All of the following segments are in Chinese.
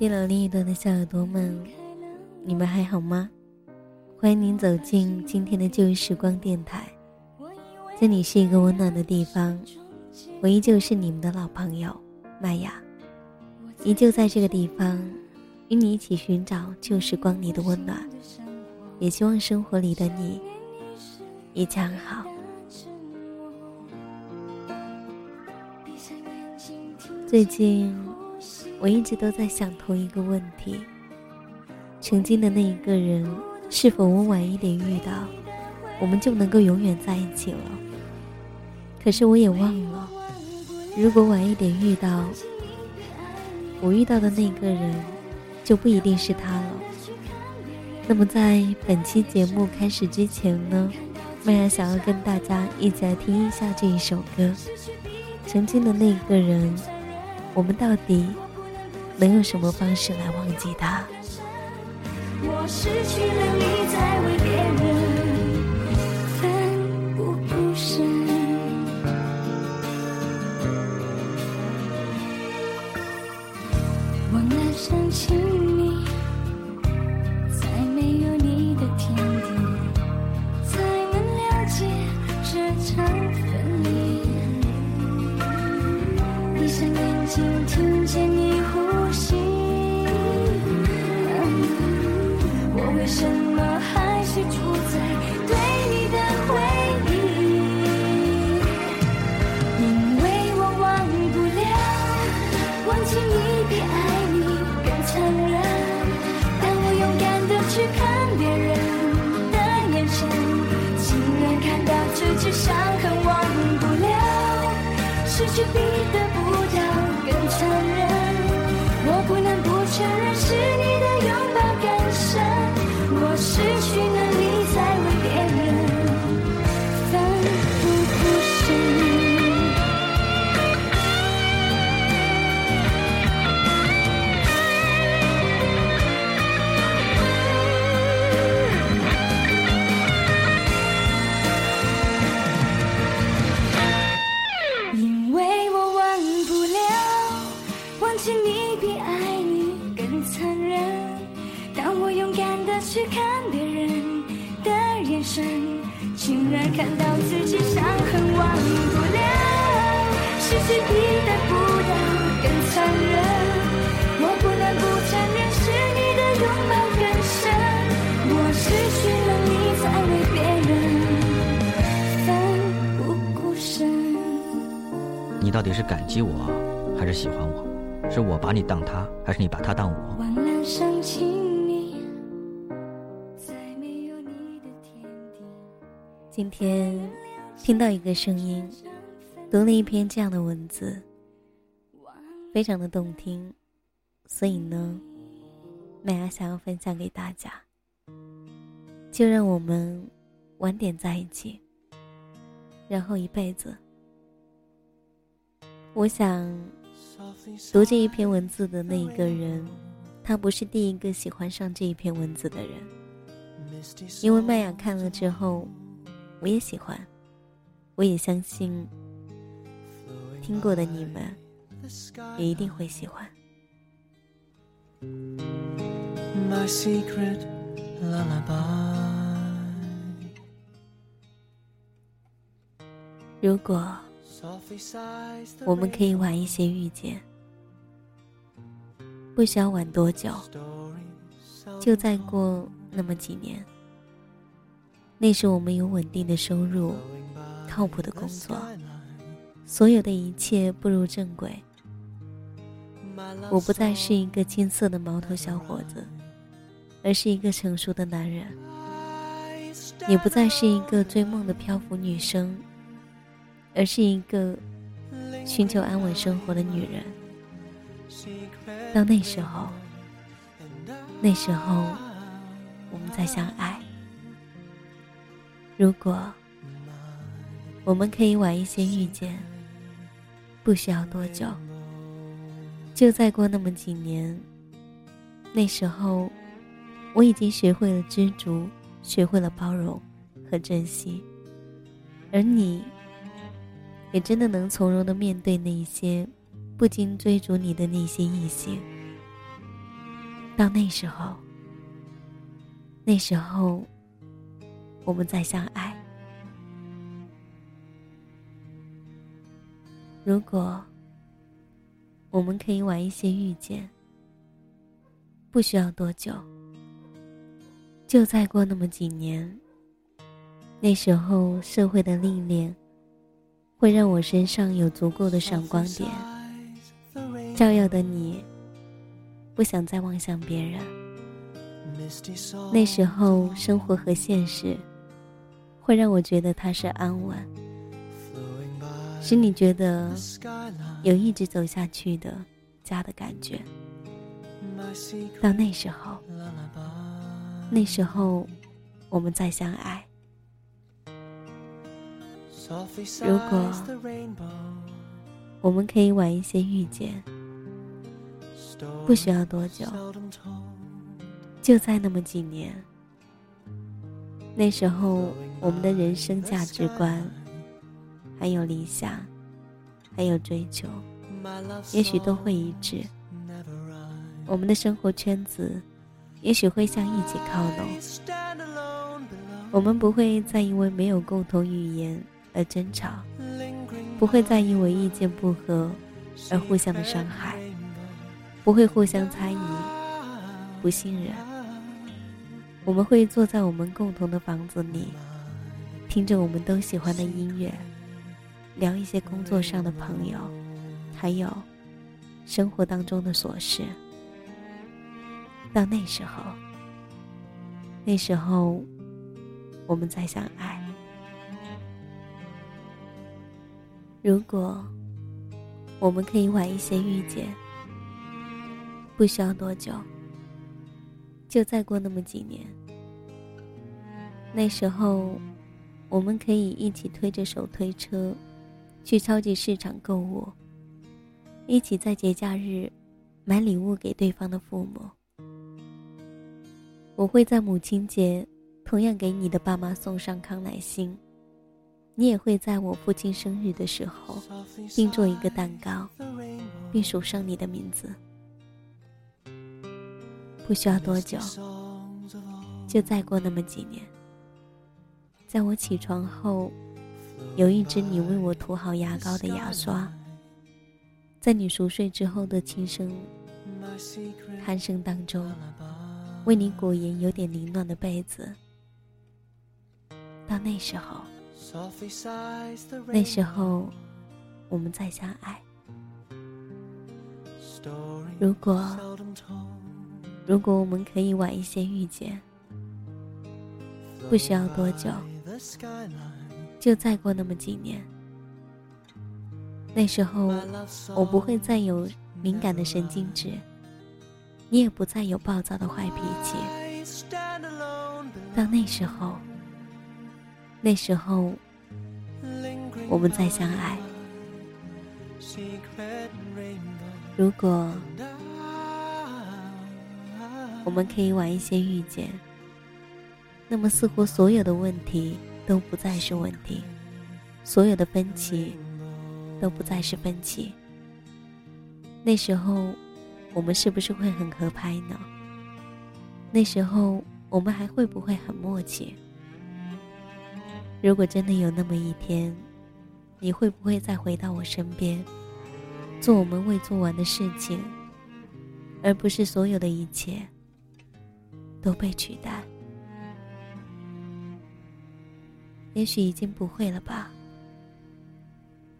电脑另一端的小耳朵们，你们还好吗？欢迎您走进今天的旧时光电台，这里是一个温暖的地方，我依旧是你们的老朋友麦雅，依旧在这个地方与你一起寻找旧时光里的温暖，也希望生活里的你一切安好。最近，我一直都在想同一个问题：曾经的那一个人，是否我晚一点遇到，我们就能够永远在一起了？可是我也忘了，如果晚一点遇到，我遇到的那个人，就不一定是他了。那么在本期节目开始之前呢，麦雅想要跟大家一起来听一下这一首歌，曾经的那个人。我们到底能用什么方式来忘记他？我失去了你，在为到自己伤痕，忘不了失去你的到底是感激我，还是喜欢我？是我把你当他，还是你把他当我？今天听到一个声音，读了一篇这样的文字，非常的动听，所以呢，麦芽想要分享给大家。就让我们晚点在一起，然后一辈子。我想，读这一篇文字的那一个人，他不是第一个喜欢上这一篇文字的人，因为麦雅看了之后。我也喜欢，我也相信，听过的你们也一定会喜欢。如果我们可以晚一些遇见，不需要晚多久，就再过那么几年。那时我们有稳定的收入，靠谱的工作，所有的一切步入正轨。我不再是一个青涩的毛头小伙子，而是一个成熟的男人；也不再是一个追梦的漂浮女生，而是一个寻求安稳生活的女人。到那时候，那时候，我们再相爱。如果我们可以晚一些遇见，不需要多久，就再过那么几年。那时候，我已经学会了知足，学会了包容和珍惜，而你，也真的能从容的面对那些不经追逐你的那些异性。到那时候，那时候，我们再相爱。如果我们可以晚一些遇见，不需要多久，就再过那么几年，那时候社会的历练会让我身上有足够的闪光点，照耀的你不想再望向别人。那时候生活和现实会让我觉得踏实安稳。使你觉得有一直走下去的家的感觉。到那时候，那时候我们再相爱。如果我们可以晚一些遇见，不需要多久，就在那么几年。那时候，我们的人生价值观。还有理想，还有追求，也许都会一致。我们的生活圈子，也许会向一起靠拢。我们不会再因为没有共同语言而争吵，不会再因为意见不合而互相的伤害，不会互相猜疑、不信任。我们会坐在我们共同的房子里，听着我们都喜欢的音乐。聊一些工作上的朋友，还有生活当中的琐事。到那时候，那时候我们再相爱。如果我们可以晚一些遇见，不需要多久，就再过那么几年。那时候，我们可以一起推着手推车。去超级市场购物，一起在节假日买礼物给对方的父母。我会在母亲节同样给你的爸妈送上康乃馨，你也会在我父亲生日的时候定做一个蛋糕，并署上你的名字。不需要多久，就再过那么几年，在我起床后。有一支你为我涂好牙膏的牙刷，在你熟睡之后的轻声鼾声当中，为你裹严有点凌乱的被子。到那时候，那时候我们再相爱。如果如果我们可以晚一些遇见，不需要多久。就再过那么几年，那时候我不会再有敏感的神经质，你也不再有暴躁的坏脾气。到那时候，那时候我们再相爱。如果我们可以晚一些遇见，那么似乎所有的问题。都不再是问题，所有的分歧都不再是分歧。那时候，我们是不是会很合拍呢？那时候，我们还会不会很默契？如果真的有那么一天，你会不会再回到我身边，做我们未做完的事情，而不是所有的一切都被取代？也许已经不会了吧。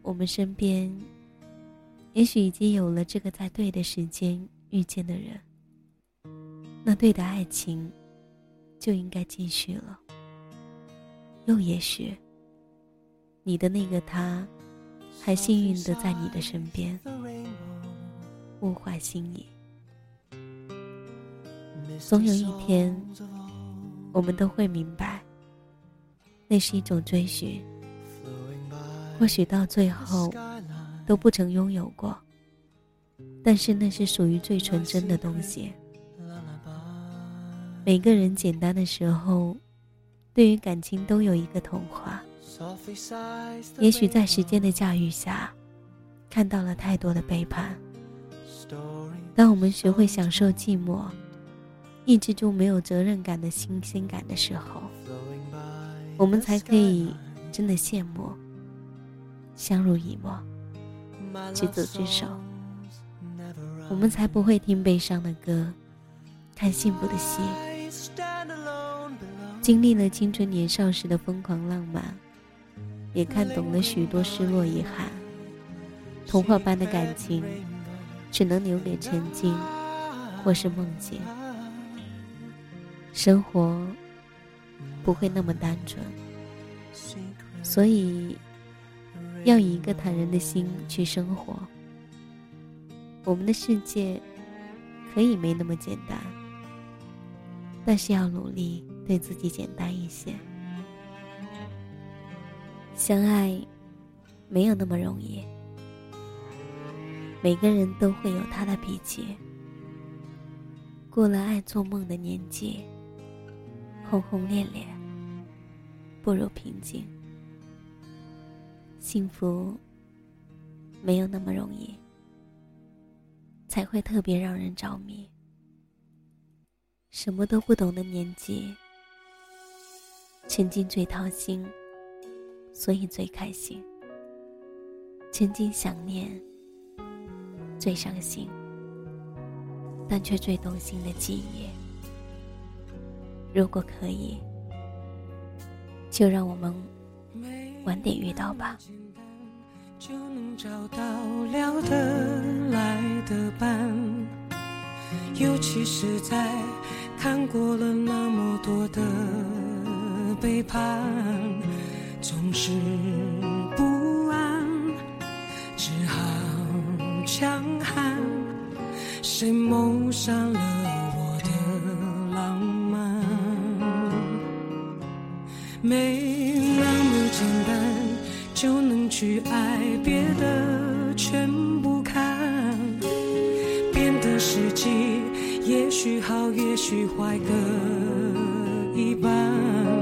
我们身边，也许已经有了这个在对的时间遇见的人，那对的爱情就应该继续了。又也许，你的那个他，还幸运的在你的身边，物换星移。总有一天，我们都会明白。那是一种追寻，或许到最后都不曾拥有过，但是那是属于最纯真的东西。每个人简单的时候，对于感情都有一个童话。也许在时间的驾驭下，看到了太多的背叛。当我们学会享受寂寞，抑制住没有责任感的新鲜感的时候，我们才可以真的羡慕，相濡以沫，执子之手。我们才不会听悲伤的歌，看幸福的戏。经历了青春年少时的疯狂浪漫，也看懂了许多失落遗憾。童话般的感情，只能留给曾经，或是梦境。生活不会那么单纯，所以要以一个坦然的心去生活。我们的世界可以没那么简单，但是要努力对自己简单一些。相爱没有那么容易，每个人都会有他的脾气。过了爱做梦的年纪。轰轰烈烈，不如平静。幸福没有那么容易，才会特别让人着迷。什么都不懂的年纪，曾经最掏心，所以最开心；曾经想念，最伤心，但却最动心的记忆。如果可以，就让我们晚点遇到吧。就能找到聊得来的伴，尤其是在看过了那么多的背叛，总是不安，只好强悍。谁谋杀了我的浪漫？没那么简单就能去爱，别的全不看。变的时机也许好，也许坏各一半。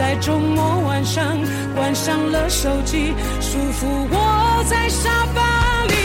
在周末晚上关上了手机，舒服窝在沙发里。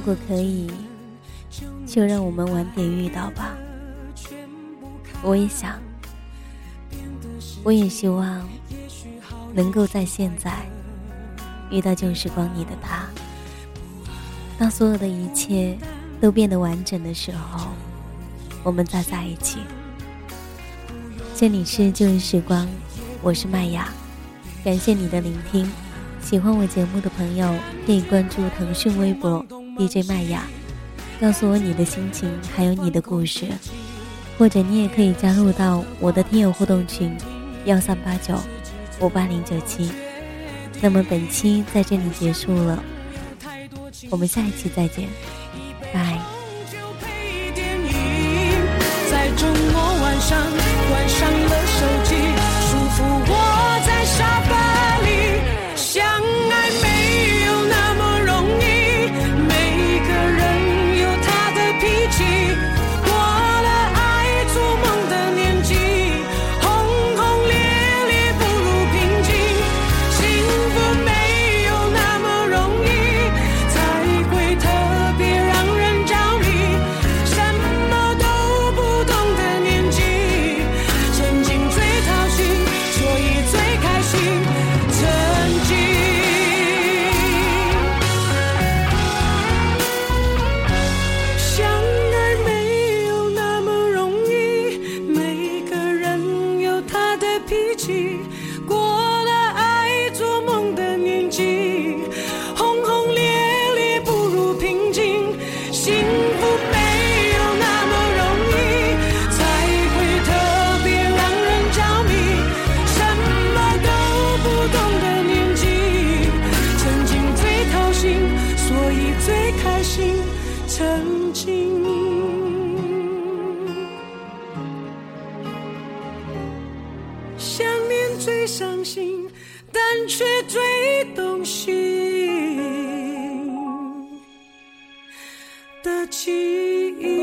如果可以，就让我们晚点遇到吧。我也想，我也希望能够在现在遇到旧时光里的他。当所有的一切都变得完整的时候，我们再在一起。这里是旧时光，我是麦雅，感谢你的聆听。喜欢我节目的朋友，可以关注腾讯微博。DJ 麦雅，告诉我你的心情，还有你的故事，或者你也可以加入到我的听友互动群幺三八九五八零九七。那么本期在这里结束了，我们下一期再见，拜。在周末晚上脾气。想念最伤心，但却最动心的记忆。